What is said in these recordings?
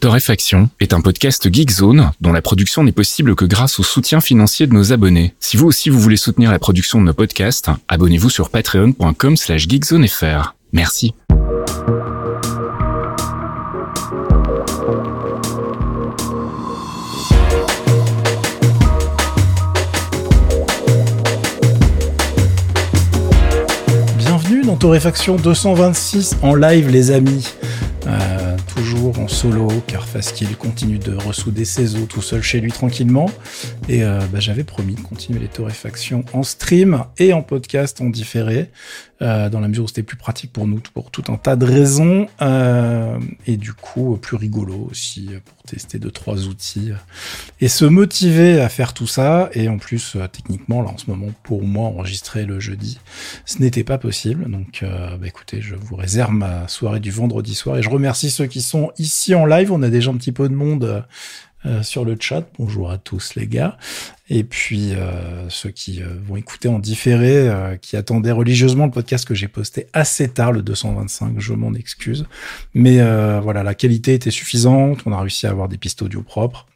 Torréfaction est un podcast Geekzone dont la production n'est possible que grâce au soutien financier de nos abonnés. Si vous aussi vous voulez soutenir la production de nos podcasts, abonnez-vous sur patreon.com slash geekzonefr. Merci. Bienvenue dans Torréfaction 226 en live les amis. Euh, en solo, car Faskill continue de ressouder ses os tout seul chez lui tranquillement. Et euh, bah, j'avais promis de continuer les torréfactions en stream et en podcast en différé, euh, dans la mesure où c'était plus pratique pour nous, pour tout un tas de raisons. Euh, et du coup, plus rigolo aussi, pour tester deux, trois outils. Et se motiver à faire tout ça. Et en plus, techniquement, là en ce moment, pour moi, enregistrer le jeudi, ce n'était pas possible. Donc bah, écoutez, je vous réserve ma soirée du vendredi soir. Et je remercie ceux qui sont ici en live. On a déjà un petit peu de monde euh, sur le chat. Bonjour à tous les gars. Et puis euh, ceux qui euh, vont écouter en différé, qui attendaient religieusement le podcast que j'ai posté assez tard, le 225, je m'en excuse. Mais voilà, la qualité était suffisante. On a réussi à avoir des pistes audio propres.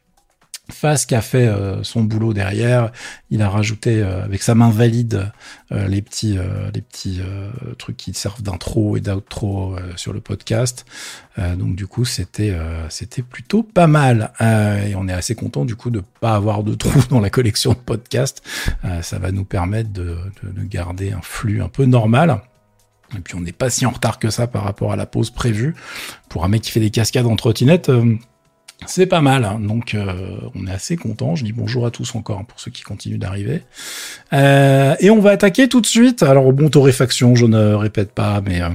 Fast qui a fait euh, son boulot derrière, il a rajouté euh, avec sa main valide euh, les petits les petits trucs qui servent d'intro et d'outro sur le podcast. donc du coup c'était c'était plutôt pas mal et on est assez content du coup de pas avoir de trous dans la collection de podcasts. ça va nous permettre de, de, garder un flux un peu normal. Et puis on n'est pas si en retard que ça par rapport à la pause prévue. Pour un mec qui fait des cascades en trottinette, c'est pas mal, hein. donc euh, on est assez content. Je dis bonjour à tous encore hein, pour ceux qui continuent d'arriver. Euh, et on va attaquer tout de suite. Alors bon, torréfaction, je ne répète pas, mais euh,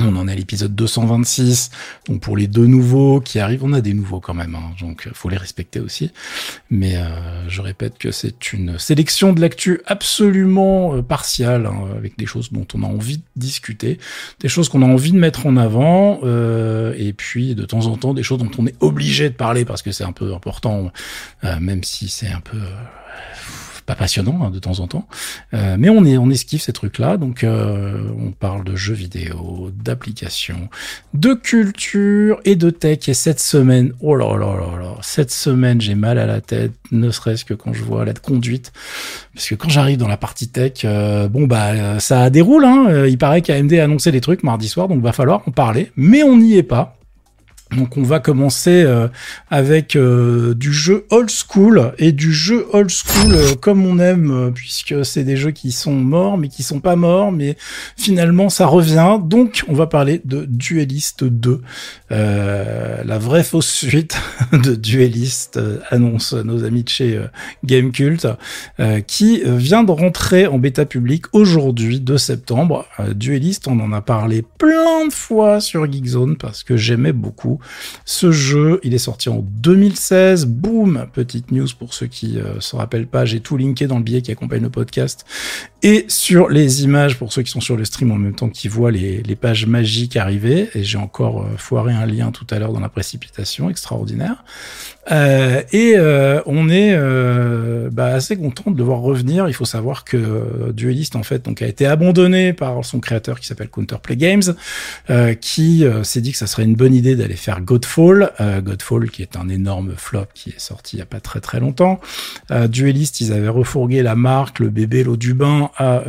on en est à l'épisode 226. Donc pour les deux nouveaux qui arrivent, on a des nouveaux quand même, hein, donc faut les respecter aussi. Mais euh, je répète que c'est une sélection de l'actu absolument euh, partiale, hein, avec des choses dont on a envie de discuter, des choses qu'on a envie de mettre en avant, euh, et puis de temps en temps des choses dont on est obligé de parler parce que c'est un peu important, même si c'est un peu pas passionnant hein, de temps en temps, euh, mais on est on esquive ces trucs-là. Donc euh, on parle de jeux vidéo, d'applications, de culture et de tech. Et cette semaine, oh là là là là, cette semaine j'ai mal à la tête, ne serait-ce que quand je vois la conduite, parce que quand j'arrive dans la partie tech, euh, bon bah ça déroule. Hein, il paraît qu'AMD a annoncé des trucs mardi soir, donc va falloir en parler. Mais on n'y est pas. Donc on va commencer euh, avec euh, du jeu old school et du jeu old school euh, comme on aime puisque c'est des jeux qui sont morts mais qui sont pas morts mais finalement ça revient. Donc on va parler de Duelist 2, la vraie fausse suite de Duelist annonce nos amis de chez Gamecult qui vient de rentrer en bêta public aujourd'hui 2 septembre. Duelist on en a parlé plein de fois sur Geekzone parce que j'aimais beaucoup ce jeu, il est sorti en 2016. Boum, petite news pour ceux qui euh, se rappellent pas, j'ai tout linké dans le billet qui accompagne le podcast et sur les images pour ceux qui sont sur le stream en même temps qui voient les, pages magiques arriver. Et j'ai encore euh, foiré un lien tout à l'heure dans la précipitation, extraordinaire. Euh, et euh, on est bah, assez content de le voir revenir. Il faut savoir que Duelist en fait donc a été abandonné par son créateur qui s'appelle Counterplay Games, qui s'est dit que ça serait une bonne idée d'aller faire Godfall. Godfall qui est un énorme flop qui est sorti il y a pas très très longtemps. Duelist ils avaient refourgué la marque, le bébé, l'eau du bain à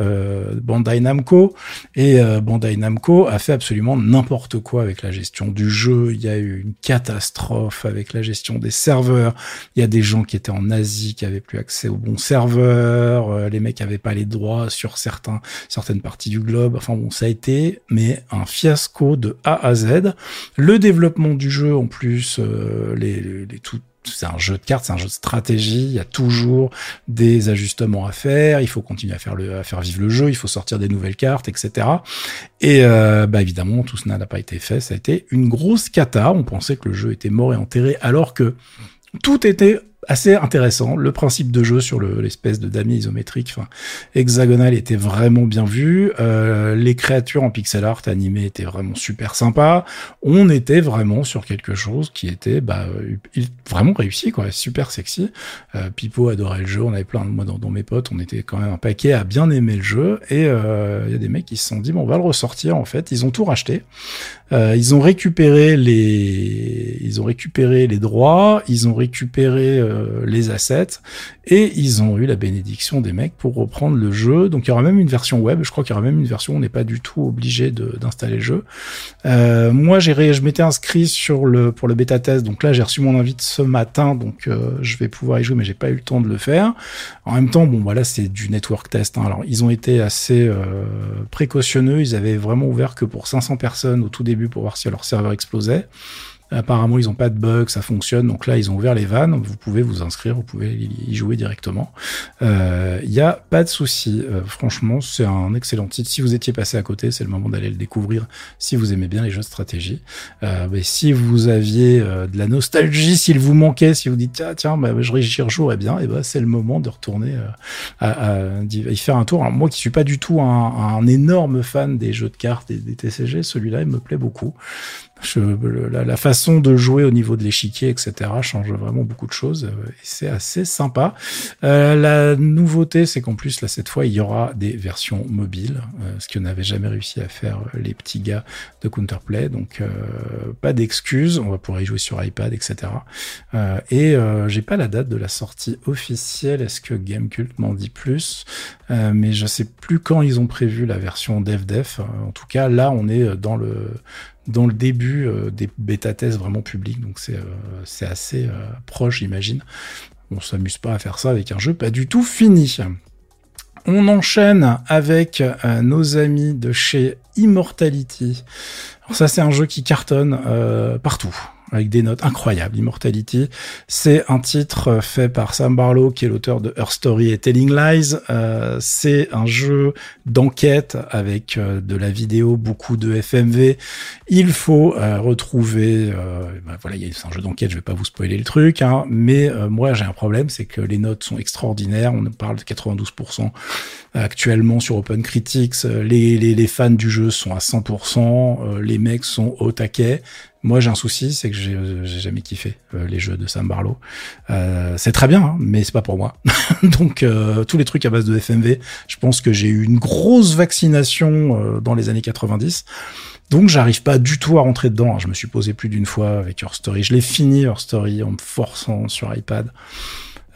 Bandai Namco et Bandai Namco a fait absolument n'importe quoi avec la gestion du jeu. Il y a eu une catastrophe avec la gestion des serveurs. Il y a des gens qui étaient en Asie qui avaient plus accès aux bons serveurs. Euh, les mecs avaient pas les droits sur certains, certaines parties du globe. Enfin bon, ça a été, mais un fiasco de A à Z. Le développement du jeu, en plus, euh, les, les, tout, c'est un jeu de cartes, c'est un jeu de stratégie. Il y a toujours des ajustements à faire. Il faut continuer à faire vivre le jeu. Il faut sortir des nouvelles cartes, etc. Et euh, bah évidemment, tout cela n'a pas été fait. Ça a été une grosse cata. On pensait que le jeu était mort et enterré, alors que tout était assez intéressant. Le principe de jeu sur l'espèce de damier isométrique, enfin hexagonal, était vraiment bien vu. Euh, les créatures en pixel art animées étaient vraiment super sympas. On était vraiment sur quelque chose qui était bah, vraiment réussi, quoi, super sexy. Euh, Pipo adorait le jeu. On avait plein, moi dans, dans, mes potes, on était quand même un paquet à bien aimer le jeu. Et euh, il y a des mecs qui se sont dit bon, on va le ressortir. En fait, ils ont tout racheté. Euh, ils ont récupéré les, ils ont récupéré les droits, ils ont récupéré euh, les assets et ils ont eu la bénédiction des mecs pour reprendre le jeu. Donc il y aura même une version web. Je crois qu'il y aura même une version où on n'est pas du tout obligé d'installer le jeu. Euh, moi, j'ai, je m'étais inscrit sur le pour le bêta test. Donc là, j'ai reçu mon invite ce matin, donc euh, je vais pouvoir y jouer, mais j'ai pas eu le temps de le faire. En même temps, bon, voilà, c'est du network test. Hein. Alors ils ont été assez précautionneux. Ils avaient vraiment ouvert que pour 500 personnes au tout début pour voir si leur serveur explosait. Apparemment, ils n'ont pas de bugs, ça fonctionne. Donc là, ils ont ouvert les vannes. Vous pouvez vous inscrire, vous pouvez y jouer directement. Il euh, n'y a pas de souci. Euh, franchement, c'est un excellent titre. Si vous étiez passé à côté, c'est le moment d'aller le découvrir. Si vous aimez bien les jeux de stratégie, euh, mais si vous aviez de la nostalgie, s'il vous manquait, si vous dites tiens, tiens, bah, je rejouerais bien, et ben c'est le moment de retourner à, y faire un tour. moi, qui suis pas du tout un, énorme fan des jeux de cartes et des TCG, celui-là, il me plaît beaucoup. Je, la, la, façon de jouer au niveau de l'échiquier, etc., change vraiment beaucoup de choses. Euh, et c'est assez sympa. Euh, la nouveauté, c'est qu'en plus, là, cette fois, il y aura des versions mobiles, euh, ce qu'on n'avait jamais réussi à faire les petits gars de Counterplay. Donc, euh, pas d'excuses. On va pouvoir y jouer sur iPad, etc. et j'ai pas la date de la sortie officielle. Est-ce que Gamecult m'en dit plus? Mais je sais plus quand ils ont prévu la version DevDef. En tout cas, là, on est dans le dans le début euh, des bêta-tests vraiment publics, donc c'est euh, assez euh, proche, j'imagine. On s'amuse pas à faire ça avec un jeu pas du tout fini. On enchaîne avec nos amis de chez Immortality. Alors ça, c'est un jeu qui cartonne partout avec des notes incroyables. Immortality, c'est un titre fait par Sam Barlow, qui est l'auteur de Her Story et Telling Lies. Euh, c'est un jeu d'enquête avec euh, de la vidéo, beaucoup de FMV. Il faut euh, retrouver, ben voilà, c'est un jeu d'enquête, je vais pas vous spoiler le truc, hein, mais moi j'ai un problème, c'est que les notes sont extraordinaires. On parle de 92% actuellement sur Open Critics. Les, les, les fans du jeu sont à 100%. les mecs sont au taquet. Moi, j'ai un souci, c'est que j'ai jamais kiffé euh, les jeux de Sam Barlow. Euh, c'est très bien, hein, mais c'est pas pour moi. Donc, euh, tous les trucs à base de FMV, je pense que j'ai eu une grosse vaccination dans les années 90. Donc, j'arrive pas du tout à rentrer dedans. Je me suis posé plus d'une fois avec Your Story. Je l'ai fini, Your Story, en me forçant sur iPad.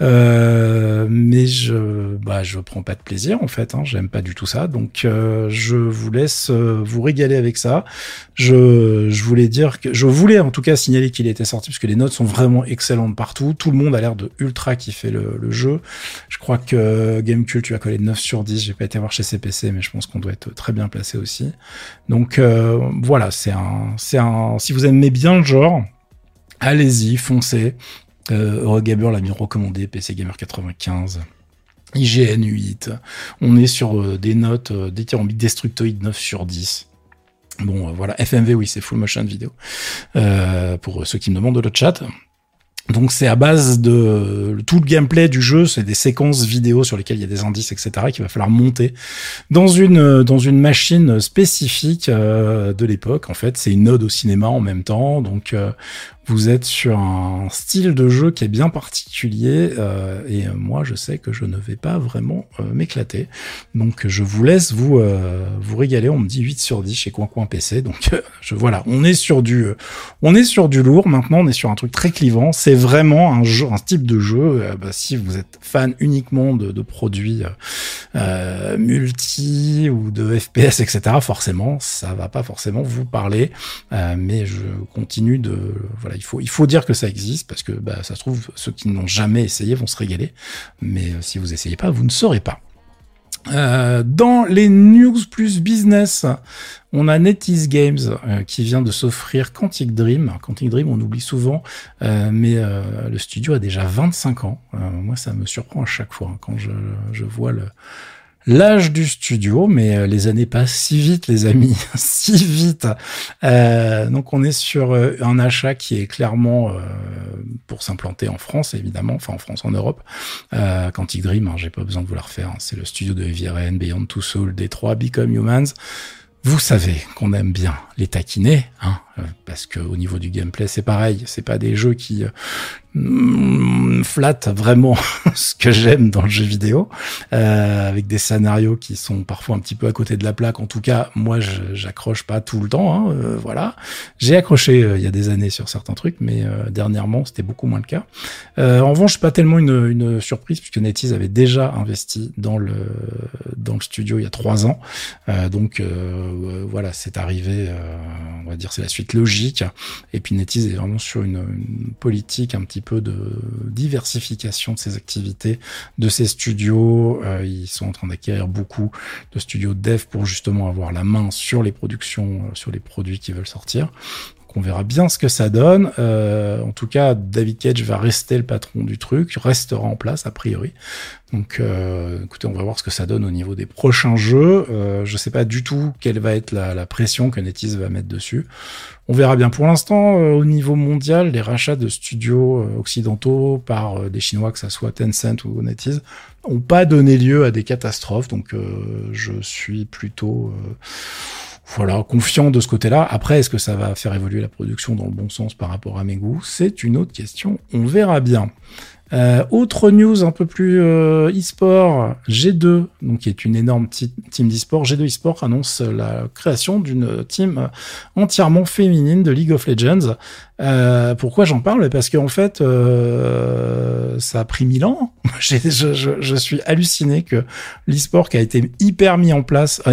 Euh, mais je, bah, je prends pas de plaisir en fait. Hein, J'aime pas du tout ça, donc euh, je vous laisse euh, vous régaler avec ça. Je, je voulais dire que je voulais en tout cas signaler qu'il était sorti parce que les notes sont vraiment excellentes partout. Tout le monde a l'air de ultra kiffer le, le jeu. Je crois que Gamecult tu as collé 9 sur 10. J'ai pas été voir chez CPC, mais je pense qu'on doit être très bien placé aussi. Donc voilà, c'est un, c'est un. Si vous aimez bien le genre, allez-y, foncez. Euh, Eurogamer l'a bien recommandé, PC Gamer 95. IGN 8. On est sur euh, des notes euh, dithyrambiques destructoïdes 9 sur 10. Bon, euh, voilà, FMV, oui, c'est full motion vidéo. Pour ceux qui me demandent de le chat. Donc c'est à base de tout le gameplay du jeu, c'est des séquences vidéo sur lesquelles il y a des indices, etc. qu'il va falloir monter dans une dans une machine spécifique de l'époque. En fait, c'est une ode au cinéma en même temps. Donc vous êtes sur un style de jeu qui est bien particulier euh, et moi je sais que je ne vais pas vraiment euh, m'éclater. Donc je vous laisse vous euh, vous régaler. On me dit 8 sur 10 chez Coin Coin PC. Donc je voilà, on est sur du on est sur du lourd. Maintenant on est sur un truc très clivant. C'est vraiment un jeu, un type de jeu. Bah, si vous êtes fan uniquement de, de produits multi ou de FPS etc. Forcément ça va pas forcément vous parler. mais je continue de voilà il faut, il faut dire que ça existe parce que bah, ça se trouve, ceux qui n'ont jamais essayé vont se régaler. Mais euh, si vous essayez pas, vous ne saurez pas. Euh, dans les news plus business, on a NetEase Games euh, qui vient de s'offrir Quantic Dream. Quantic Dream, on oublie souvent, mais le studio a déjà 25 ans. moi, ça me surprend à chaque fois hein, quand je, je vois le, l'âge du studio, mais euh, les années passent si vite, les amis, si vite. Euh, donc on est sur euh, un achat qui est clairement pour s'implanter en France, évidemment, enfin en France, en Europe. Euh, Quantic Dream, hein, j'ai pas besoin de vous la refaire, hein, c'est le studio de Heavy Beyond Two Souls, D3, Become Humans. Vous savez qu'on aime bien les taquiner, hein, euh, parce que au niveau du gameplay, c'est pareil. C'est pas des jeux qui euh, flattent vraiment ce que j'aime dans le jeu vidéo, euh, avec des scénarios qui sont parfois un petit peu à côté de la plaque. En tout cas, moi, j'accroche pas tout le temps. Hein, euh, voilà, j'ai accroché il y a des années sur certains trucs, mais dernièrement, c'était beaucoup moins le cas. en revanche, pas tellement une, une surprise puisque NetEase avait déjà investi dans le dans le studio il y a trois ans. donc voilà, c'est arrivé. on va dire c'est la suite logique. Et puis NetEase est vraiment sur une, politique un petit peu de diversification de ses activités, de ses studios. Euh, ils sont en train d'acquérir beaucoup de studios dev pour justement avoir la main sur les productions, euh, sur les produits qui veulent sortir on verra bien ce que ça donne. Euh, en tout cas, David Cage va rester le patron du truc, restera en place a priori. Donc, euh, écoutez, on va voir ce que ça donne au niveau des prochains jeux. Euh, je sais pas du tout quelle va être la, pression que NetEase va mettre dessus. On verra bien. Pour l'instant, euh, au niveau mondial, les rachats de studios occidentaux par des Chinois, que ça soit Tencent ou NetEase, ont pas donné lieu à des catastrophes. Donc, je suis plutôt voilà, confiant de ce côté-là. Après, est-ce que ça va faire évoluer la production dans le bon sens par rapport à mes goûts C'est une autre question. On verra bien. Euh, autre news un peu plus euh, e-sport, G2, donc qui est une énorme team d'e-sport, G2 e-sport annonce la création d'une team entièrement féminine de League of Legends. Euh, pourquoi j'en parle? Parce qu'en fait, euh, ça a pris mille ans. je, suis halluciné que l'e-sport qui a été hyper mis en place, ah,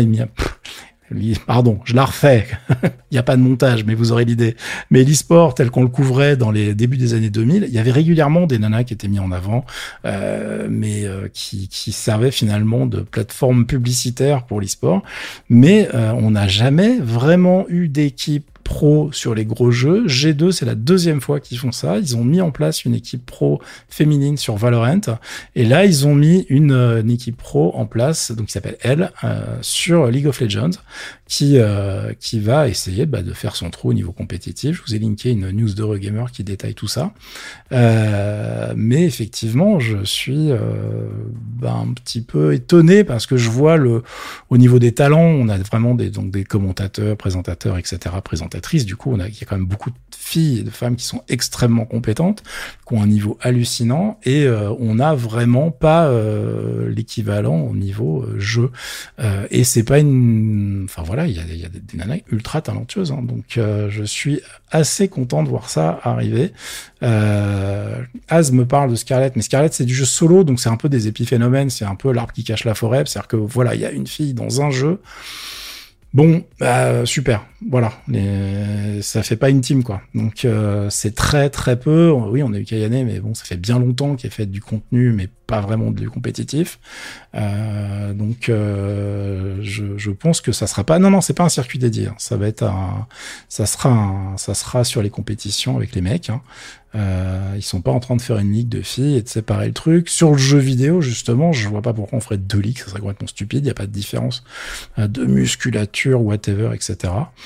pardon, je la refais. il n'y a pas de montage, mais vous aurez l'idée. Mais l'e-sport, tel qu'on le couvrait dans les débuts des années 2000, il y avait régulièrement des nanas qui étaient mis en avant, euh, mais euh, qui, qui servaient finalement de plateforme publicitaire pour l'e-sport. Mais euh, on n'a jamais vraiment eu d'équipe pro sur les gros jeux. G2, c'est la deuxième fois qu'ils font ça. Ils ont mis en place une équipe pro féminine sur Valorant. Et là, ils ont mis une, euh, équipe pro en place, donc qui s'appelle Elle, euh, sur League of Legends, qui, euh, qui va essayer bah, de faire son trou au niveau compétitif. Je vous ai linké une news de Regamer qui détaille tout ça. mais effectivement, je suis bah, un petit peu étonné parce que je vois le, au niveau des talents, on a vraiment des, donc des commentateurs, présentateurs, etc., présentateurs du coup, on a, il y a quand même beaucoup de filles et de femmes qui sont extrêmement compétentes, qui ont un niveau hallucinant, et euh, on n'a vraiment pas euh, l'équivalent au niveau euh, jeu. et c'est pas une, enfin voilà, il y a, a, des, nanas ultra talentueuses, hein. donc je suis assez content de voir ça arriver. Az me parle de Scarlett, mais Scarlett c'est du jeu solo, donc c'est un peu des épiphénomènes, c'est un peu l'arbre qui cache la forêt, c'est-à-dire que voilà, il y a une fille dans un jeu. Bon, bah, super, voilà. Mais ça fait pas une team, quoi. Donc euh, c'est très très peu. Oui, on a eu Kayane, mais bon, ça fait bien longtemps qu'il fait du contenu, mais pas vraiment du compétitif. Euh, donc euh, je, pense que ça sera pas. Non, non, c'est pas un circuit dédié. Hein. Ça va être un. Ça sera ça sera sur les compétitions avec les mecs. Hein. Euh, ils sont pas en train de faire une ligue de filles et de séparer le truc. Sur le jeu vidéo, justement, je vois pas pourquoi on ferait deux ligues, ça serait complètement stupide, il n'y a pas de différence euh, de musculature, whatever, etc.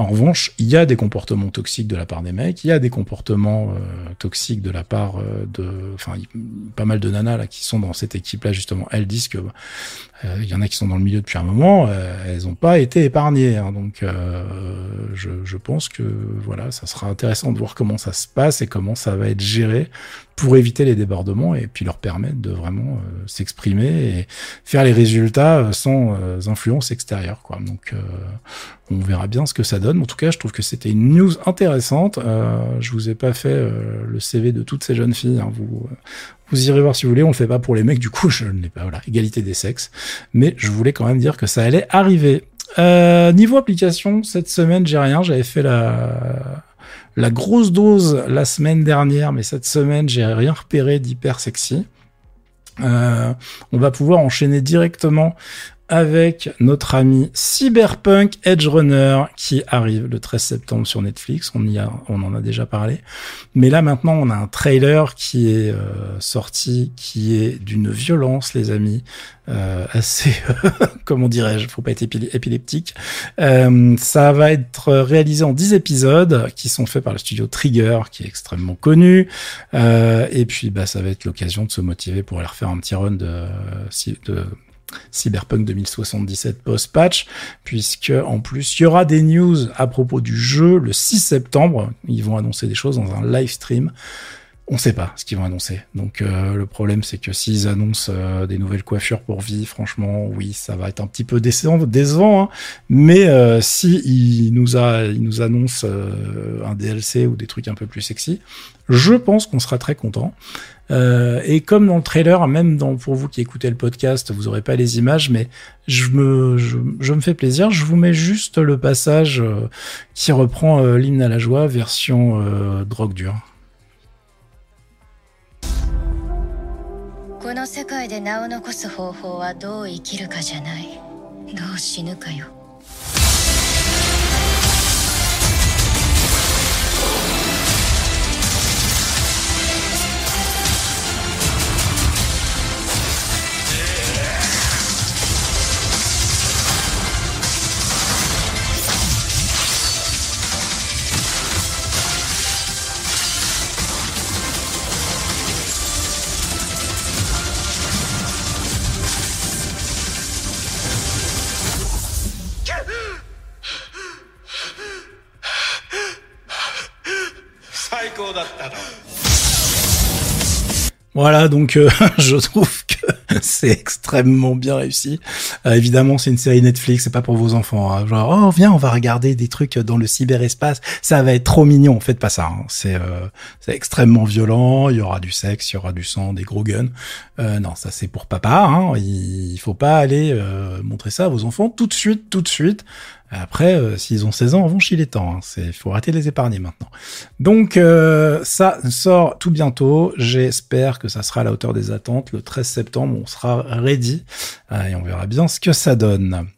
En revanche, il y a des comportements toxiques de la part des mecs, il y a des comportements euh, toxiques de la part euh, de, enfin, pas mal de nanas là qui sont dans cette équipe-là justement. Elles disent que euh, il y en a qui sont dans le milieu depuis un moment, elles n'ont pas été épargnées. Hein, donc, je, pense que voilà, ça sera intéressant de voir comment ça se passe et comment ça va être géré pour éviter les débordements et puis leur permettre de vraiment s'exprimer et faire les résultats sans influence extérieure. Donc, on verra bien ce que ça donne. En tout cas, je trouve que c'était une news intéressante. Euh, je vous ai pas fait euh, le CV de toutes ces jeunes filles. Hein. Vous, euh, vous irez voir si vous voulez. On le fait pas pour les mecs. Du coup, je n'ai pas voilà égalité des sexes. Mais je voulais quand même dire que ça allait arriver. Euh, niveau application, cette semaine, j'ai rien. J'avais fait la grosse dose la semaine dernière, mais cette semaine, j'ai rien repéré d'hyper sexy. On va pouvoir enchaîner directement avec notre ami Cyberpunk Edge Runner qui arrive le 13 septembre sur Netflix. On y a, on en a déjà parlé. Mais là maintenant, on a un trailer qui est euh, sorti, qui est d'une violence, les amis, euh, assez, comment dirais-je, faut pas être épileptique. Euh, ça va être réalisé en 10 épisodes qui sont faits par le studio Trigger, qui est extrêmement connu. et puis, bah, ça va être l'occasion de se motiver pour aller refaire un petit run de, de Cyberpunk 2077 post-patch, puisque en plus il y aura des news à propos du jeu le 6 septembre. Ils vont annoncer des choses dans un live stream. On sait pas ce qu'ils vont annoncer. Donc euh, le problème c'est que s'ils annoncent euh, des nouvelles coiffures pour vie, franchement, oui, ça va être un petit peu décevant, hein. mais euh, si ils nous ils nous annoncent un DLC ou des trucs un peu plus sexy, je pense qu'on sera très content. Euh, et comme dans le trailer, même pour vous qui écoutez le podcast, vous aurez pas les images, mais je me, je, me fais plaisir. Je vous mets juste le passage euh, qui reprend euh, l'hymne à la joie version drogue dure. Voilà, donc euh, je trouve que c'est extrêmement bien réussi. Euh, évidemment, c'est une série Netflix, c'est pas pour vos enfants. Hein. Genre, oh viens, on va regarder des trucs dans le cyberespace, ça va être trop mignon. Faites pas ça. Hein. C'est euh, c'est extrêmement violent. Il y aura du sexe, il y aura du sang, des gros guns. non, ça c'est pour papa. Hein. Il, il faut pas aller montrer ça à vos enfants tout de suite, tout de suite. Après, euh, s'ils ont 16 ans, on vont chier les temps. Hein. Il faut arrêter de les épargner maintenant. Donc, euh, ça sort tout bientôt. J'espère que ça sera à la hauteur des attentes. Le 13 septembre, on sera ready. Euh, et on verra bien ce que ça donne.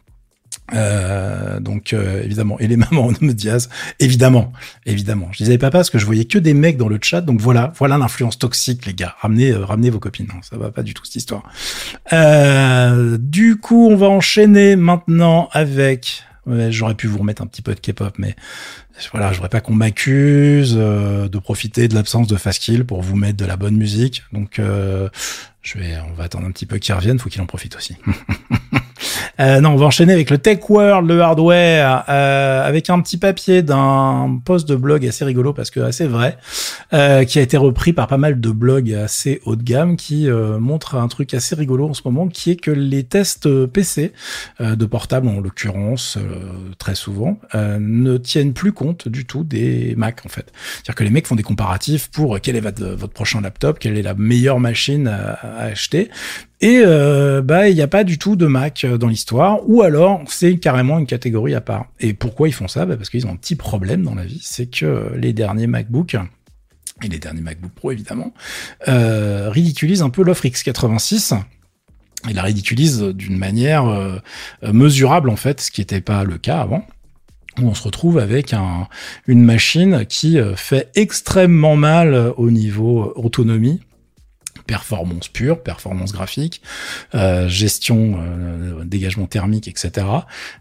donc évidemment et les mamans de Diaz évidemment évidemment je disais pas parce que je voyais que des mecs dans le chat donc voilà voilà l'influence toxique les gars ramenez ramenez vos copines non ça va pas du tout cette histoire du coup on va enchaîner maintenant avec J'aurais pu vous remettre un petit peu de K-pop, mais voilà, je voudrais pas qu'on m'accuse euh, de profiter de l'absence de Fastkill pour vous mettre de la bonne musique. Donc, euh, je vais, on va attendre un petit peu qu'il revienne, faut qu'il en profite aussi. Euh, non, on va enchaîner avec le Tech World, le hardware, euh, avec un petit papier d'un post de blog assez rigolo parce que assez vrai, euh, qui a été repris par pas mal de blogs assez haut de gamme, qui montre un truc assez rigolo en ce moment, qui est que les tests PC de portable, en l'occurrence très souvent, ne tiennent plus compte du tout des Mac en fait. C'est-à-dire que les mecs font des comparatifs pour quel est votre, prochain laptop, quelle est la meilleure machine à acheter, et euh, bah il n'y a pas du tout de Mac euh, dans l'histoire, ou alors c'est carrément une catégorie à part. Et pourquoi ils font ça? Bah Parce qu'ils ont un petit problème dans la vie, c'est que les derniers MacBook et les derniers MacBook Pro évidemment euh, ridiculisent un peu l'offre x86 ils la ridiculisent d'une manière euh, mesurable en fait, ce qui n'était pas le cas avant. Où on se retrouve avec un, une machine qui fait extrêmement mal au niveau autonomie performance pure, performance graphique, euh, gestion, euh, dégagement thermique, etc.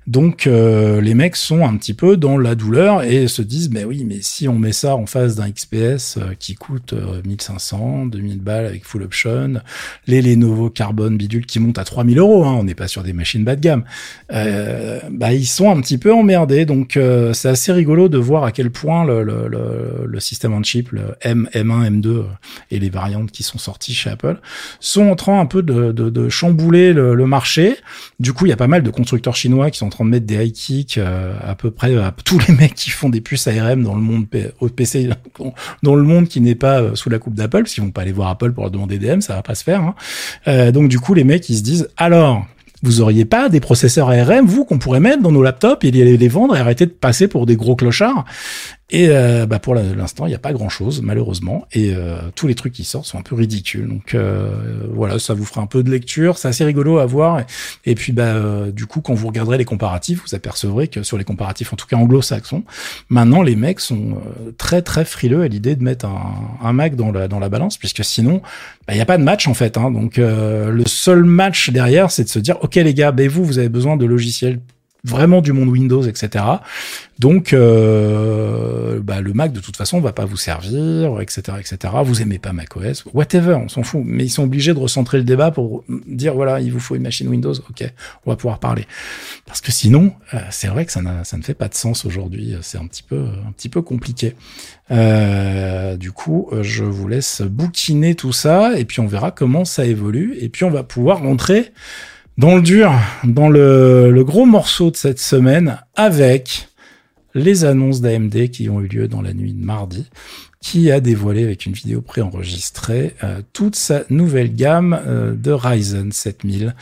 Donc euh, les mecs sont un petit peu dans la douleur et se disent mais oui mais si on met ça en face d'un XPS qui coûte 1500, 2000 balles avec full option, les Lenovo Carbone bidule qui montent à 3000 euros, hein, on n'est pas sur des machines bas de gamme, bah ils sont un petit peu emmerdés. Donc c'est assez rigolo de voir à quel point le, le, le, le système on chip, le M, M1, M2 et les variantes qui sont sorties chez Apple, sont en train un peu de, chambouler le, marché. Du coup, il y a pas mal de constructeurs chinois qui sont en train de mettre des high kicks euh, à peu près à tous les mecs qui font des puces ARM dans le monde au PC, dans le monde qui n'est pas euh, sous la coupe d'Apple, parce qu'ils vont pas aller voir Apple pour leur demander DM, ça va pas se faire. Hein. Euh, donc du coup, les mecs ils se disent alors vous auriez pas des processeurs ARM, vous, qu'on pourrait mettre dans nos laptops et les vendre et arrêter de passer pour des gros clochards? Et euh, bah pour l'instant, il n'y a pas grand-chose, malheureusement. Et euh, tous les trucs qui sortent sont un peu ridicules. Donc euh, voilà, ça vous fera un peu de lecture. C'est assez rigolo à voir. Et, puis bah du coup, quand vous regarderez les comparatifs, vous apercevrez que sur les comparatifs, en tout cas anglo-saxons, maintenant les mecs sont très très frileux à l'idée de mettre un, Mac dans la dans la balance, puisque sinon, bah, il n'y a pas de match en fait. Hein. Donc le seul match derrière, c'est de se dire, ok les gars, ben vous, vous avez besoin de logiciels vraiment du monde Windows, etc. Donc, euh, bah, le Mac de toute façon va pas vous servir, etc., etc. Vous aimez pas macOS, whatever, on s'en fout. Mais ils sont obligés de recentrer le débat pour dire voilà, il vous faut une machine Windows, ok, on va pouvoir parler. Parce que sinon, euh, c'est vrai que ça, ça ne fait pas de sens aujourd'hui. C'est un petit peu, un petit peu compliqué. Euh, du coup, je vous laisse bouquiner tout ça et puis on verra comment ça évolue et puis on va pouvoir rentrer dans le dur, dans le, gros morceau de cette semaine, avec les annonces d'AMD qui ont eu lieu dans la nuit de mardi, qui a dévoilé avec une vidéo préenregistrée euh, toute sa nouvelle gamme euh, de Ryzen 7000,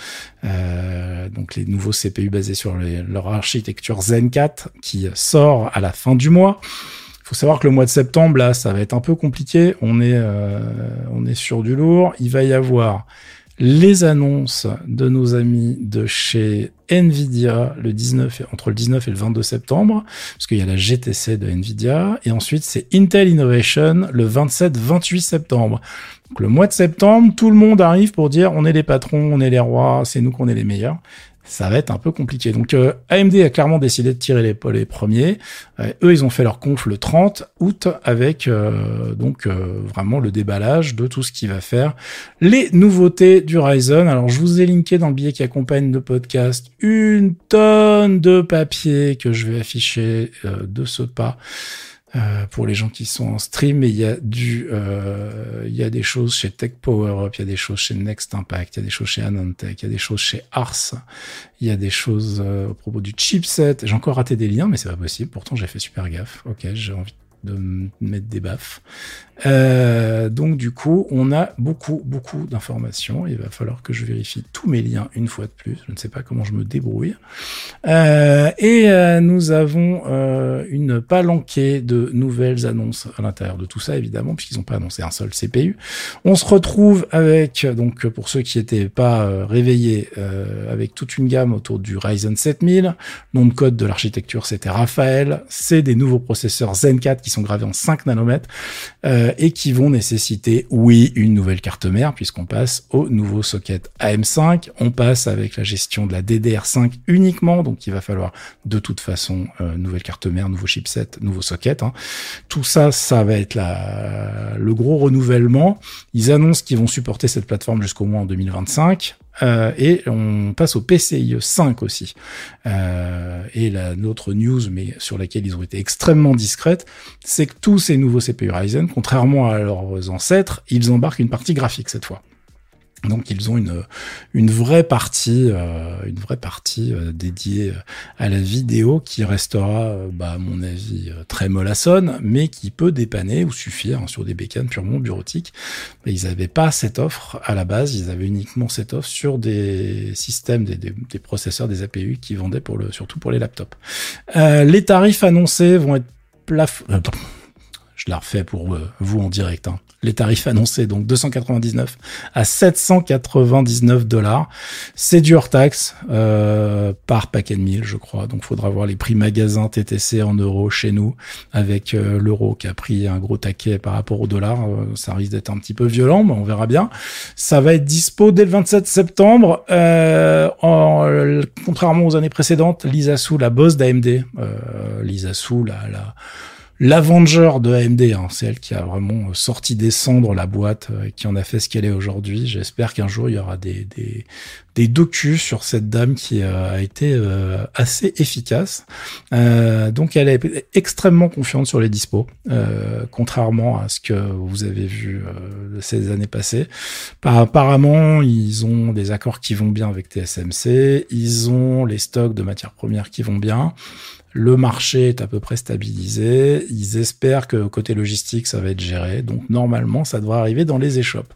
euh, donc les nouveaux CPU basés sur leur architecture Zen 4 qui sort à la fin du mois. Faut savoir que le mois de septembre là, ça va être un peu compliqué. On est on est sur du lourd. Il va y avoir les annonces de nos amis de chez Nvidia le 19 entre le 19 et le 22 septembre parce qu'il y a la GTC de Nvidia et ensuite c'est Intel Innovation le 27 28 septembre. Donc le mois de septembre, tout le monde arrive pour dire on est les patrons, on est les rois, c'est nous qu'on est les meilleurs ça va être un peu compliqué. Donc euh, AMD a clairement décidé de tirer les, les premiers. Euh, eux, ils ont fait leur conf le 30 août avec euh, donc vraiment le déballage de tout ce qui va faire les nouveautés du Ryzen. Alors je vous ai linké dans le billet qui accompagne le podcast une tonne de papier que je vais afficher de ce pas. Euh, pour les gens qui sont en stream, il y a du, euh, il y a des choses chez Tech Power Up, il y a des choses chez Next Impact, il y a des choses chez Anantech, il y a des choses chez Ars, il y a des choses euh, au propos du chipset. J'ai encore raté des liens, mais c'est pas possible. Pourtant, j'ai fait super gaffe. Ok, j'ai envie de mettre des baffes. Euh, donc du coup, on a beaucoup, beaucoup d'informations. Il va falloir que je vérifie tous mes liens une fois de plus. Je ne sais pas comment je me débrouille. Euh, et euh, nous avons euh, une palanquée de nouvelles annonces à l'intérieur de tout ça, évidemment, puisqu'ils n'ont pas annoncé un seul CPU. On se retrouve avec, donc pour ceux qui n'étaient pas réveillés, avec toute une gamme autour du Ryzen 7000. Nom de code de l'architecture, c'était Raphaël. C'est des nouveaux processeurs Zen 4 qui sont gravés en 5 nanomètres. Euh, et qui vont nécessiter, oui, une nouvelle carte mère, puisqu'on passe au nouveau socket AM5. On passe avec la gestion de la DDR5 uniquement, donc il va falloir de toute façon euh, nouvelle carte mère, nouveau chipset, nouveau socket. Hein. Tout ça, ça va être la, le gros renouvellement. Ils annoncent qu'ils vont supporter cette plateforme jusqu'au moins en 2025. Euh, et on passe au PCIe 5 aussi. Euh, et la notre news, mais sur laquelle ils ont été extrêmement discrètes, c'est que tous ces nouveaux CPU Ryzen, contrairement à leurs ancêtres, ils embarquent une partie graphique cette fois. Donc ils ont une une vraie partie euh, une vraie partie euh, dédiée à la vidéo qui restera euh, bah, à mon avis très mollassonne mais qui peut dépanner ou suffire hein, sur des bécanes purement bureautiques. Mais ils n'avaient pas cette offre à la base, ils avaient uniquement cette offre sur des systèmes des, des, processeurs des APU qui vendaient pour le surtout pour les laptops. les tarifs annoncés vont être plaf je la refais pour vous en direct. Hein les tarifs annoncés, donc 299 à 799 dollars. C'est du hors taxe euh, par paquet de mille, je crois. Donc, faudra voir les prix magasin TTC en euros chez nous, avec euh, l'euro qui a pris un gros taquet par rapport au dollar. Euh, ça risque d'être un petit peu violent, mais on verra bien. Ça va être dispo dès le 27 septembre. En, contrairement aux années précédentes, Lisa Su, la boss d'AMD, Lisa Su, la, la l'Avenger de AMD, hein, c'est elle qui a vraiment sorti des cendres la boîte euh, et qui en a fait ce qu'elle est aujourd'hui. J'espère qu'un jour il y aura des, des, des docus sur cette dame qui euh, a été euh, assez efficace. donc elle est extrêmement confiante sur les dispos, contrairement à ce que vous avez vu ces années passées. apparemment, ils ont des accords qui vont bien avec TSMC, ils ont les stocks de matières premières qui vont bien. Le marché est à peu près stabilisé. Ils espèrent que côté logistique, ça va être géré. Donc normalement, ça devrait arriver dans les échoppes.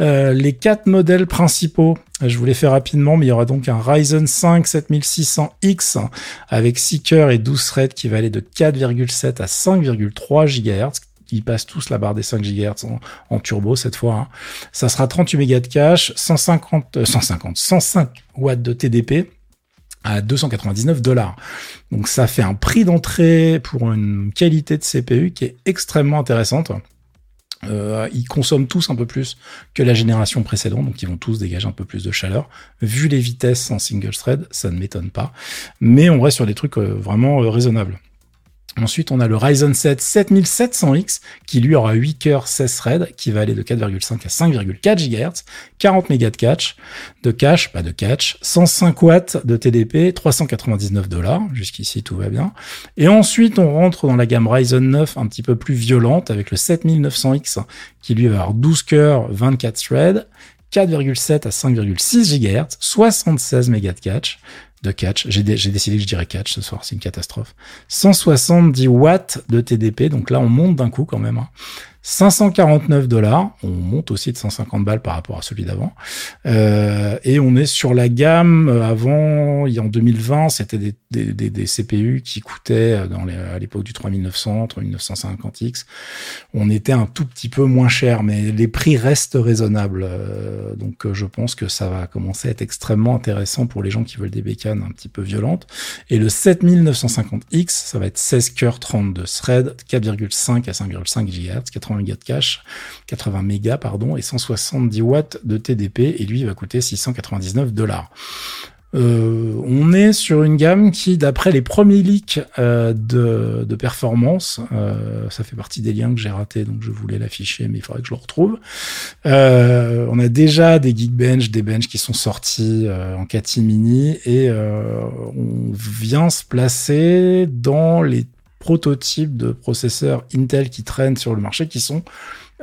Euh, les quatre modèles principaux, je vous les fais rapidement, mais il y aura donc un Ryzen 5 7600X avec 6 cœurs et 12 threads qui va aller de 4,7 à 5,3 GHz ils passent tous la barre des 5 GHz en, turbo cette fois. Hein. Ça sera 38 mégas de cache, 150, 150, 105 watts de TDP à 299 dollars. Donc ça fait un prix d'entrée pour une qualité de CPU qui est extrêmement intéressante. Euh, ils consomment tous un peu plus que la génération précédente, donc ils vont tous dégager un peu plus de chaleur. Vu les vitesses en single thread, ça ne m'étonne pas. Mais on reste sur des trucs euh, vraiment euh, raisonnables. Ensuite, on a le Ryzen 7 7700X qui lui aura 8 cœurs 16 threads qui va aller de 4,5 à 5,4 GHz, 40 mégas de cache, de cache, pas de cache, 105 watts de TDP, 399 dollars. Jusqu'ici, tout va bien. Et ensuite, on rentre dans la gamme Ryzen 9 un petit peu plus violente avec le 7900X qui lui va avoir 12 cœurs, 24 threads, 4,7 à 5,6 GHz, 76 mégas de cache, de catch. J'ai décidé que je dirais catch ce soir, c'est une catastrophe. 170 watts de TDP, donc là on monte d'un coup quand même. Hein. 549 dollars, on monte aussi de 150 balles par rapport à celui d'avant. Euh, et on est sur la gamme euh, avant, en 2020, c'était des, des, des, des, CPU qui coûtaient euh, dans les, à l'époque du 3900, 3950X. On était un tout petit peu moins cher, mais les prix restent raisonnables. Euh, donc je pense que ça va commencer à être extrêmement intéressant pour les gens qui veulent des bécanes un petit peu violentes. Et le 7950X, ça va être 16 cœurs 32 threads, 4,5 à 5,5 GHz, 80 mégas de cache, 80 mégas, pardon, et 170 watts de TDP, et lui, il va coûter 699 dollars. Euh, on est sur une gamme qui, d'après les premiers leaks euh, de, performance, euh, ça fait partie des liens que j'ai ratés, donc je voulais l'afficher, mais il faudrait que je le retrouve. on a déjà des Geekbench, des bench qui sont sortis en catimini, et on vient se placer dans les prototypes de processeurs Intel qui traînent sur le marché qui sont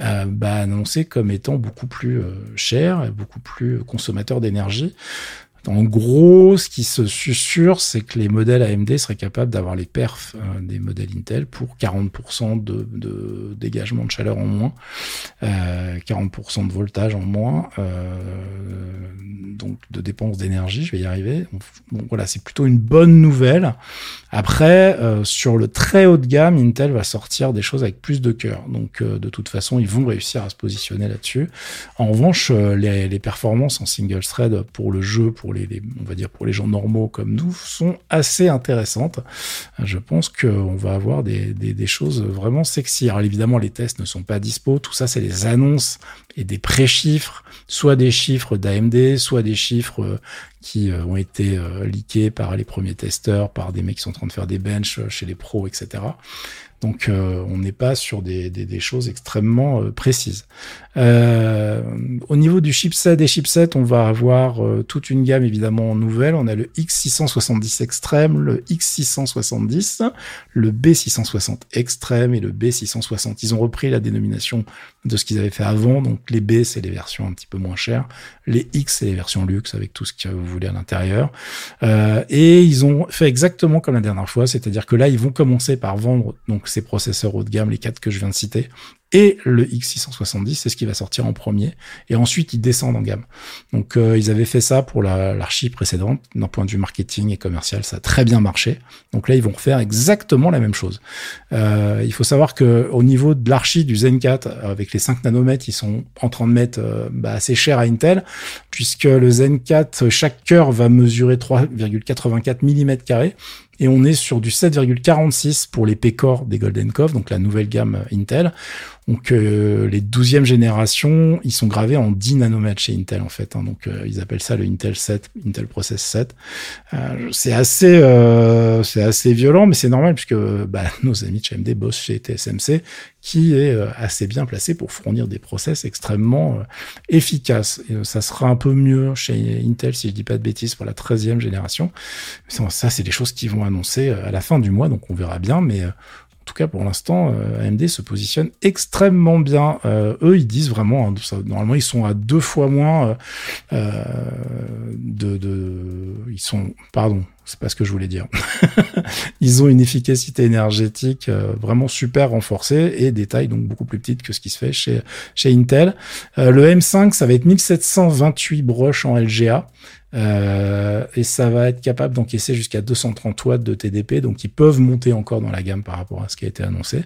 euh, bah, annoncés comme étant beaucoup plus euh, chers beaucoup plus consommateurs d'énergie. En gros, ce qui se susurre, c'est que les modèles AMD seraient capables d'avoir les perfs euh, des modèles Intel pour 40% de, dégagement de chaleur en moins, euh, 40% de voltage en moins, euh, donc de dépenses d'énergie, je vais y arriver. Voilà, c'est plutôt une bonne nouvelle. Après, euh, sur le très haut de gamme, Intel va sortir des choses avec plus de cœur. Donc, euh, de toute façon, ils vont réussir à se positionner là-dessus. En revanche, les, les performances en single thread pour le jeu, pour les on va dire pour les gens normaux comme nous, sont assez intéressantes. Je pense qu'on va avoir des, choses vraiment sexy. Alors évidemment, les tests ne sont pas dispo. Tout ça, c'est des annonces et des pré-chiffres, soit des chiffres d'AMD, soit des chiffres euh, qui euh, ont été euh, leakés par les premiers testeurs, par des mecs qui sont en train de faire des benches chez les pros, etc. Donc on n'est pas sur des, choses extrêmement précises. Euh, au niveau du chipset des chipsets, on va avoir toute une gamme évidemment nouvelle. On a le X670 Extreme, le X670, le B660 Extreme et le B660. Ils ont repris la dénomination de ce qu'ils avaient fait avant. Donc les B, c'est les versions un petit peu moins chères. Les X, c'est les versions luxe avec tout ce que vous voulez à l'intérieur. Euh, et ils ont fait exactement comme la dernière fois, c'est-à-dire que là, ils vont commencer par vendre donc ces processeurs haut de gamme, les quatre que je viens de citer, et le X670, c'est ce qui va sortir en premier, et ensuite ils descendent en gamme. Donc euh, ils avaient fait ça pour l'archi précédente, d'un point de vue marketing et commercial, ça a très bien marché. Donc là ils vont refaire exactement la même chose. Euh, il faut savoir que au niveau de l'archi du Zen 4, avec les 5 nanomètres, ils sont en train de mettre euh, bah, assez cher à Intel, puisque le Zen 4, chaque cœur va mesurer 3,84 mm et on est sur du 7,46 pour les P-Core des Golden Cove, donc la nouvelle gamme Intel. Donc euh, les 12e générations, ils sont gravés en 10 nanomètres chez Intel en fait. Hein. donc euh, ils appellent ça le Intel 7, Intel Process 7. Euh, c'est assez, euh, c'est assez violent, mais c'est normal puisque bah, nos amis de chez AMD bossent chez TSMC, qui est assez bien placé pour fournir des process extrêmement efficaces. Et, ça sera un peu mieux chez Intel si je dis pas de bêtises pour la 13e génération. Ça, c'est des choses qui vont annoncer à la fin du mois, donc on verra bien, mais tout cas pour l'instant, AMD se positionne extrêmement bien. eux, ils disent vraiment, hein, normalement, ils sont à deux fois moins de, de, ils sont, pardon, c'est pas ce que je voulais dire. ils ont une efficacité énergétique euh, vraiment super renforcée et des tailles donc beaucoup plus petites que ce qui se fait chez, chez Intel. Euh, le M5, ça va être 1728 broches en LGA. Euh, et ça va être capable d'encaisser jusqu'à 230 watts de TDP, donc ils peuvent monter encore dans la gamme par rapport à ce qui a été annoncé.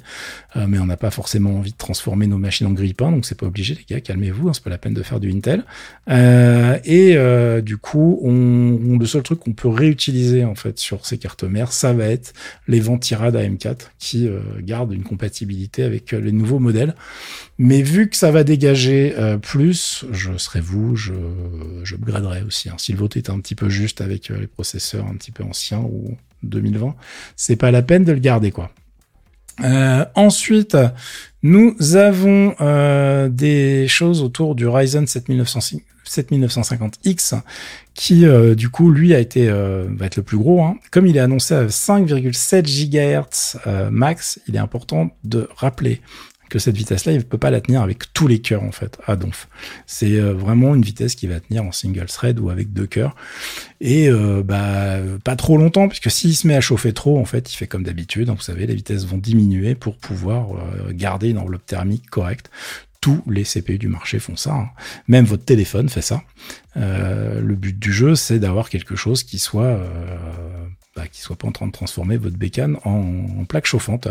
Euh, mais on n'a pas forcément envie de transformer nos machines en grille-pain, donc c'est pas obligé les gars, calmez-vous, hein, c'est pas la peine de faire du Intel. Euh, et du coup, le seul truc qu'on peut réutiliser en fait sur ces cartes mères, ça va être les Ventirad AM4 qui gardent une compatibilité avec les nouveaux modèles. Mais vu que ça va dégager plus, je serai vous, je, je upgraderai aussi. Hein le vote est un petit peu juste avec euh, les processeurs un petit peu anciens ou 2020, c'est pas la peine de le garder quoi. Euh, ensuite, nous avons euh, des choses autour du Ryzen 7950X qui du coup lui a été va être le plus gros. Hein. Comme il est annoncé à 5,7 GHz max, il est important de rappeler cette vitesse-là, il ne peut pas la tenir avec tous les cœurs en fait à Donf. C'est euh, vraiment une vitesse qui va tenir en single thread ou avec deux cœurs et euh, bah pas trop longtemps puisque s'il se met à chauffer trop en fait, il fait comme d'habitude. Vous savez, les vitesses vont diminuer pour pouvoir euh, garder une enveloppe thermique correcte tous les CPU du marché font ça. Hein. Même votre téléphone fait ça. le but du jeu, c'est d'avoir quelque chose qui soit bah, qui soit pas en train de transformer votre bécane en, plaque chauffante.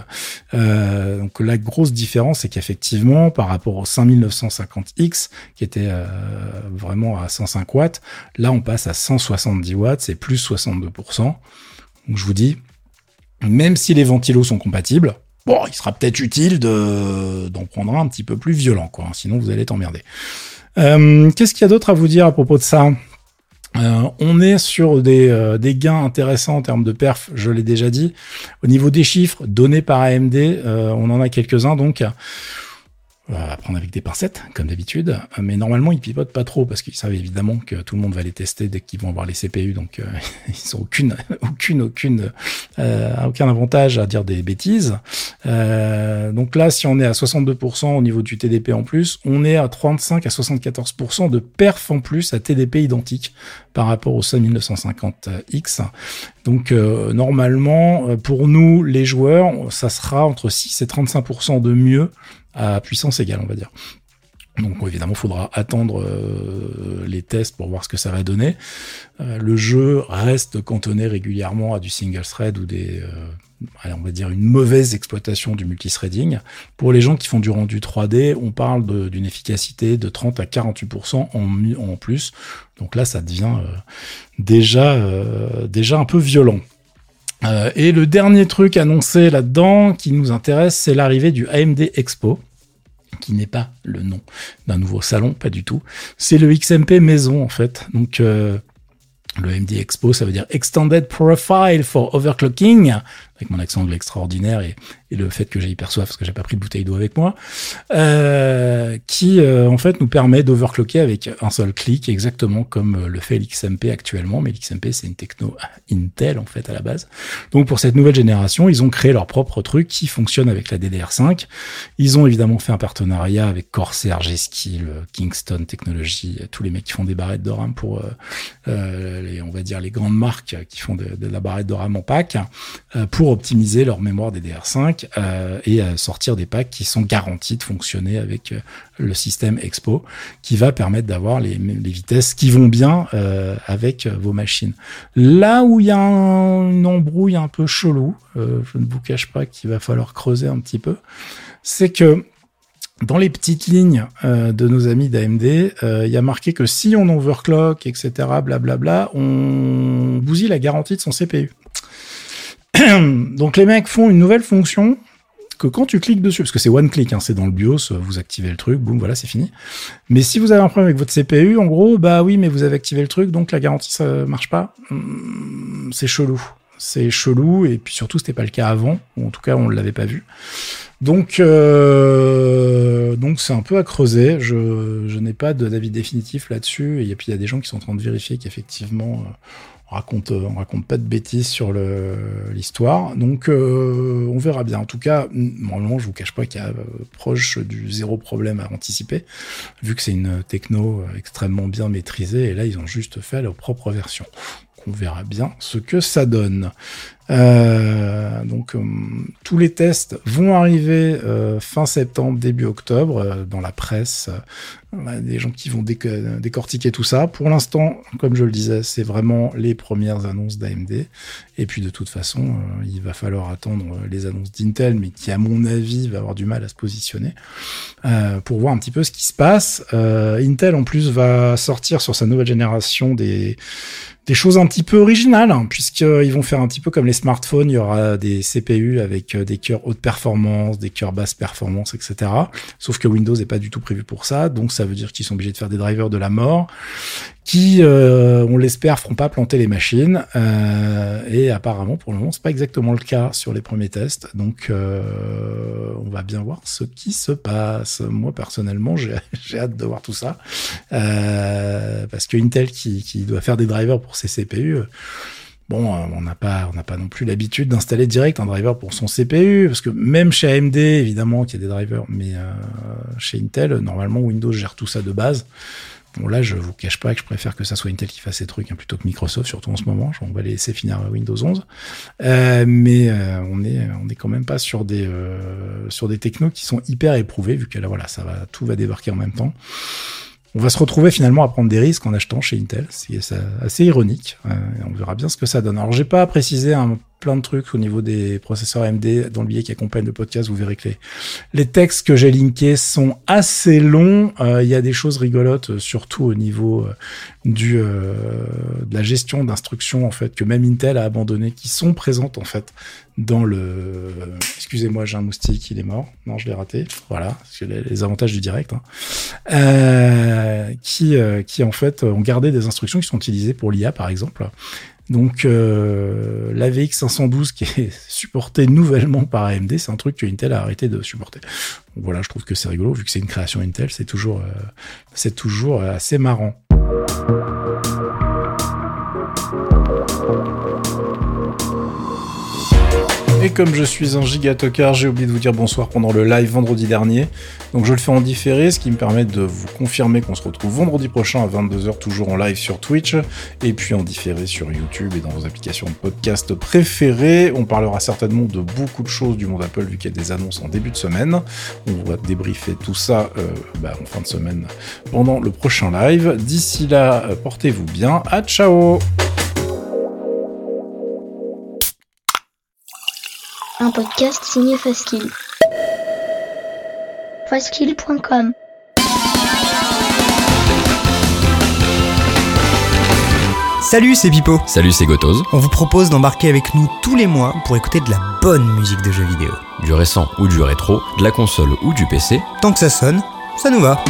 Euh, donc la grosse différence, c'est qu'effectivement, par rapport au 5950X, qui était euh, vraiment à 105 watts, là on passe à 170 watts, c'est plus 62%. Donc je vous dis, même si les ventilos sont compatibles, bon, il sera peut-être utile de d'en prendre un, un petit peu plus violent, quoi. Sinon vous allez t'emmerder. Euh, Qu'est-ce qu'il y a d'autre à vous dire à propos de ça? Euh, on est sur des, euh, des, gains intéressants en termes de perf, je l'ai déjà dit. Au niveau des chiffres donnés par AMD, euh, on en a quelques-uns donc à prendre avec des pincettes, comme d'habitude. Mais normalement, ils pivotent pas trop parce qu'ils savent évidemment que tout le monde va les tester dès qu'ils vont avoir les CPU. Donc, euh, ils ont aucune, aucune, aucune, euh, aucun avantage à dire des bêtises. Euh, donc là, si on est à 62% au niveau du TDP en plus, on est à 35 à 74% de perf en plus à TDP identique par rapport au 5950X. Donc euh, normalement, pour nous, les joueurs, ça sera entre 6 et 35% de mieux à puissance égale, on va dire. Donc évidemment, il faudra attendre euh, les tests pour voir ce que ça va donner. Euh, le jeu reste cantonné régulièrement à du single thread ou des, euh, on va dire une mauvaise exploitation du multithreading. Pour les gens qui font du rendu 3D, on parle d'une efficacité de 30 à 48% en, plus. Donc là, ça devient déjà un peu violent. Euh, et le dernier truc annoncé là-dedans qui nous intéresse, c'est l'arrivée du AMD Expo, qui n'est pas le nom d'un nouveau salon, pas du tout. C'est le XMP maison en fait. Donc euh, le AMD Expo, ça veut dire Extended Profile for Overclocking, avec mon accent anglais extraordinaire et, le fait que j'ai hyper soif parce que j'ai pas pris de bouteille d'eau avec moi, euh, qui euh, en fait nous permet d'overclocker avec un seul clic, exactement comme euh, le fait l'XMP actuellement. Mais l'XMP c'est une techno Intel en fait à la base. Donc pour cette nouvelle génération, ils ont créé leur propre truc qui fonctionne avec la DDR5. Ils ont évidemment fait un partenariat avec Corsair, G-Skill, Kingston Technology, tous les mecs qui font des barrettes de RAM pour les, on va dire les grandes marques qui font de, de la barrette de RAM en pack pour optimiser leur mémoire DDR5 euh, et sortir des packs qui sont garantis de fonctionner avec euh, le système Expo, qui va permettre d'avoir les, vitesses qui vont bien euh, avec vos machines. Là où il y a une embrouille un peu chelou, je ne vous cache pas qu'il va falloir creuser un petit peu, c'est que dans les petites lignes de nos amis d'AMD, il y a marqué que si on overclock, etc., blablabla, on bousille la garantie de son CPU. Donc les mecs font une nouvelle fonction que quand tu cliques dessus, parce que c'est one click, hein, c'est dans le BIOS, vous activez le truc, boum, voilà, c'est fini. Mais si vous avez un problème avec votre CPU, en gros, bah oui, mais vous avez activé le truc, donc la garantie ça marche pas. Hmm, c'est chelou, c'est chelou, et puis surtout c'était pas le cas avant, ou en tout cas on l'avait pas vu. Donc euh, donc c'est un peu à creuser. Je, je n'ai pas d'avis définitif là-dessus, et puis il y a des gens qui sont en train de vérifier qu'effectivement on raconte, on raconte pas de bêtises sur l'histoire. Donc, on verra bien. En tout cas, normalement, je vous cache pas qu'il y a proche du zéro problème à anticiper, vu que c'est une techno extrêmement bien maîtrisée. Et là, ils ont juste fait leur propre version. On verra bien ce que ça donne. Euh, donc euh, tous les tests vont arriver euh, fin septembre, début octobre dans la presse. Des gens qui vont décortiquer tout ça. Pour l'instant, comme je le disais, c'est vraiment les premières annonces d'AMD. Et puis de toute façon, il va falloir attendre les annonces d'Intel, mais qui à mon avis va avoir du mal à se positionner pour voir un petit peu ce qui se passe. Intel en plus va sortir sur sa nouvelle génération des choses un petit peu originales, hein, puisqu'ils vont faire un petit peu comme les smartphones, il y aura des CPU avec euh, des cœurs haute performance, des cœurs basse performance, etc. Sauf que Windows n'est pas du tout prévu pour ça, donc ça veut dire qu'ils sont obligés de faire des drivers de la mort qui, euh, on l'espère, feront pas planter les machines. Euh, et apparemment, pour le moment, c'est pas exactement le cas sur les premiers tests. Donc, euh, on va bien voir ce qui se passe. Moi, personnellement, j'ai hâte de voir tout ça. parce que Intel qui, doit faire des drivers pour ses CPU, Bon, on n'a pas, on n'a pas non plus l'habitude d'installer direct un driver pour son CPU, parce que même chez AMD, évidemment, qu'il y a des drivers, mais chez Intel, normalement, Windows gère tout ça de base. Bon, là, je vous cache pas que je préfère que ça soit Intel qui fasse ces trucs hein, plutôt que Microsoft, surtout en ce moment. On va les laisser finir Windows 11. Euh, mais euh, on est, on est quand même pas sur des, euh, sur des technos qui sont hyper éprouvés, vu que là, voilà, ça va, tout va débarquer en même temps. On va se retrouver finalement à prendre des risques en achetant chez Intel, c'est assez ironique. Euh, on verra bien ce que ça donne. Alors, j'ai pas précisé un plein de trucs au niveau des processeurs AMD dans le billet qui accompagne le podcast. Vous verrez que les, les textes que j'ai linkés sont assez longs. Euh, il y a des choses rigolotes, euh, surtout au niveau euh, du de la gestion d'instructions en fait que même Intel a abandonné, qui sont présentes en fait dans le. Excusez-moi, j'ai un moustique, il est mort. Non, je l'ai raté. Voilà, c'est les, avantages du direct. Hein. qui qui en fait ont gardé des instructions qui sont utilisées pour l'IA par exemple donc euh, la VX 512 qui est supportée nouvellement par AMD, c'est un truc que Intel a arrêté de supporter. voilà, je trouve que c'est rigolo vu que c'est une création Intel, c'est toujours euh, c'est toujours assez marrant. Et comme je suis un gigatocard, j'ai oublié de vous dire bonsoir pendant le live vendredi dernier. Donc je le fais en différé, ce qui me permet de vous confirmer qu'on se retrouve vendredi prochain à 22h, toujours en live sur Twitch, et puis en différé sur YouTube et dans vos applications de podcast préférées. On parlera certainement de beaucoup de choses du monde Apple, vu qu'il y a des annonces en début de semaine. On va débriefer tout ça euh, bah, en fin de semaine pendant le prochain live. D'ici là, euh, portez-vous bien. À ciao un podcast signé Faskill. Faskill.com Salut, c'est Pipo. Salut, c'est Gotoz. On vous propose d'embarquer avec nous tous les mois pour écouter de la bonne musique de jeux vidéo. Du récent ou du rétro, de la console ou du PC. Tant que ça sonne, ça nous va.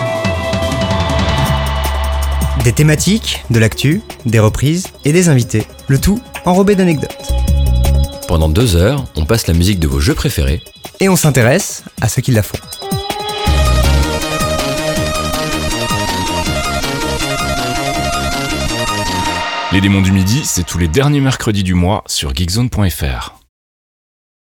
Des thématiques, de l'actu, des reprises et des invités. Le tout enrobé d'anecdotes. Pendant deux heures, on passe la musique de vos jeux préférés. Et on s'intéresse à ceux qui la font. Les démons du midi, c'est tous les derniers mercredis du mois sur geekzone.fr.